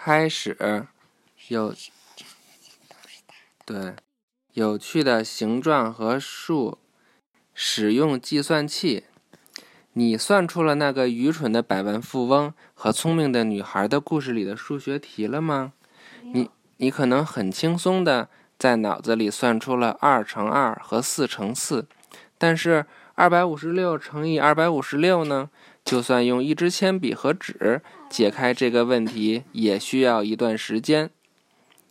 开始有对有趣的形状和数，使用计算器。你算出了那个愚蠢的百万富翁和聪明的女孩的故事里的数学题了吗？你你可能很轻松的在脑子里算出了二乘二和四乘四，但是二百五十六乘以二百五十六呢？就算用一支铅笔和纸解开这个问题，也需要一段时间。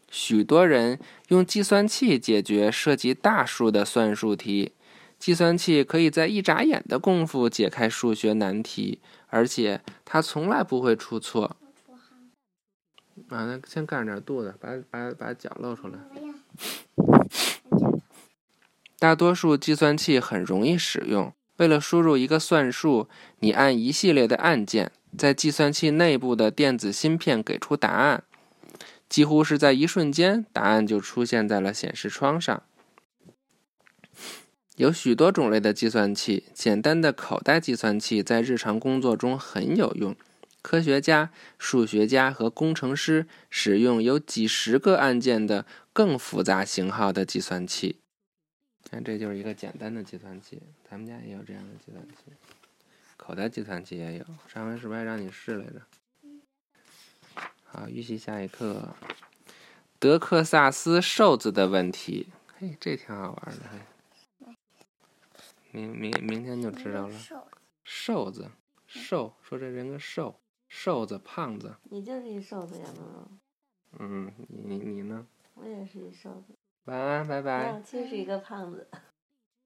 许多人用计算器解决涉及大数的算术题，计算器可以在一眨眼的功夫解开数学难题，而且它从来不会出错。啊，那先干点肚子，把把把脚露出来。大多数计算器很容易使用。为了输入一个算术，你按一系列的按键，在计算器内部的电子芯片给出答案，几乎是在一瞬间，答案就出现在了显示窗上。有许多种类的计算器，简单的口袋计算器在日常工作中很有用。科学家、数学家和工程师使用有几十个按键的更复杂型号的计算器。看，这就是一个简单的计算器，咱们家也有这样的计算器，口袋计算器也有。上回是不是还让你试来着？好，预习下一课，德克萨斯瘦子的问题。嘿，这挺好玩的，嘿。明明明天就知道了。瘦子，瘦，说这人个瘦，瘦子，胖子。你就是一瘦子呀，妈妈。嗯，你你呢？我也是一瘦子。晚安，拜拜。其实是一个胖子。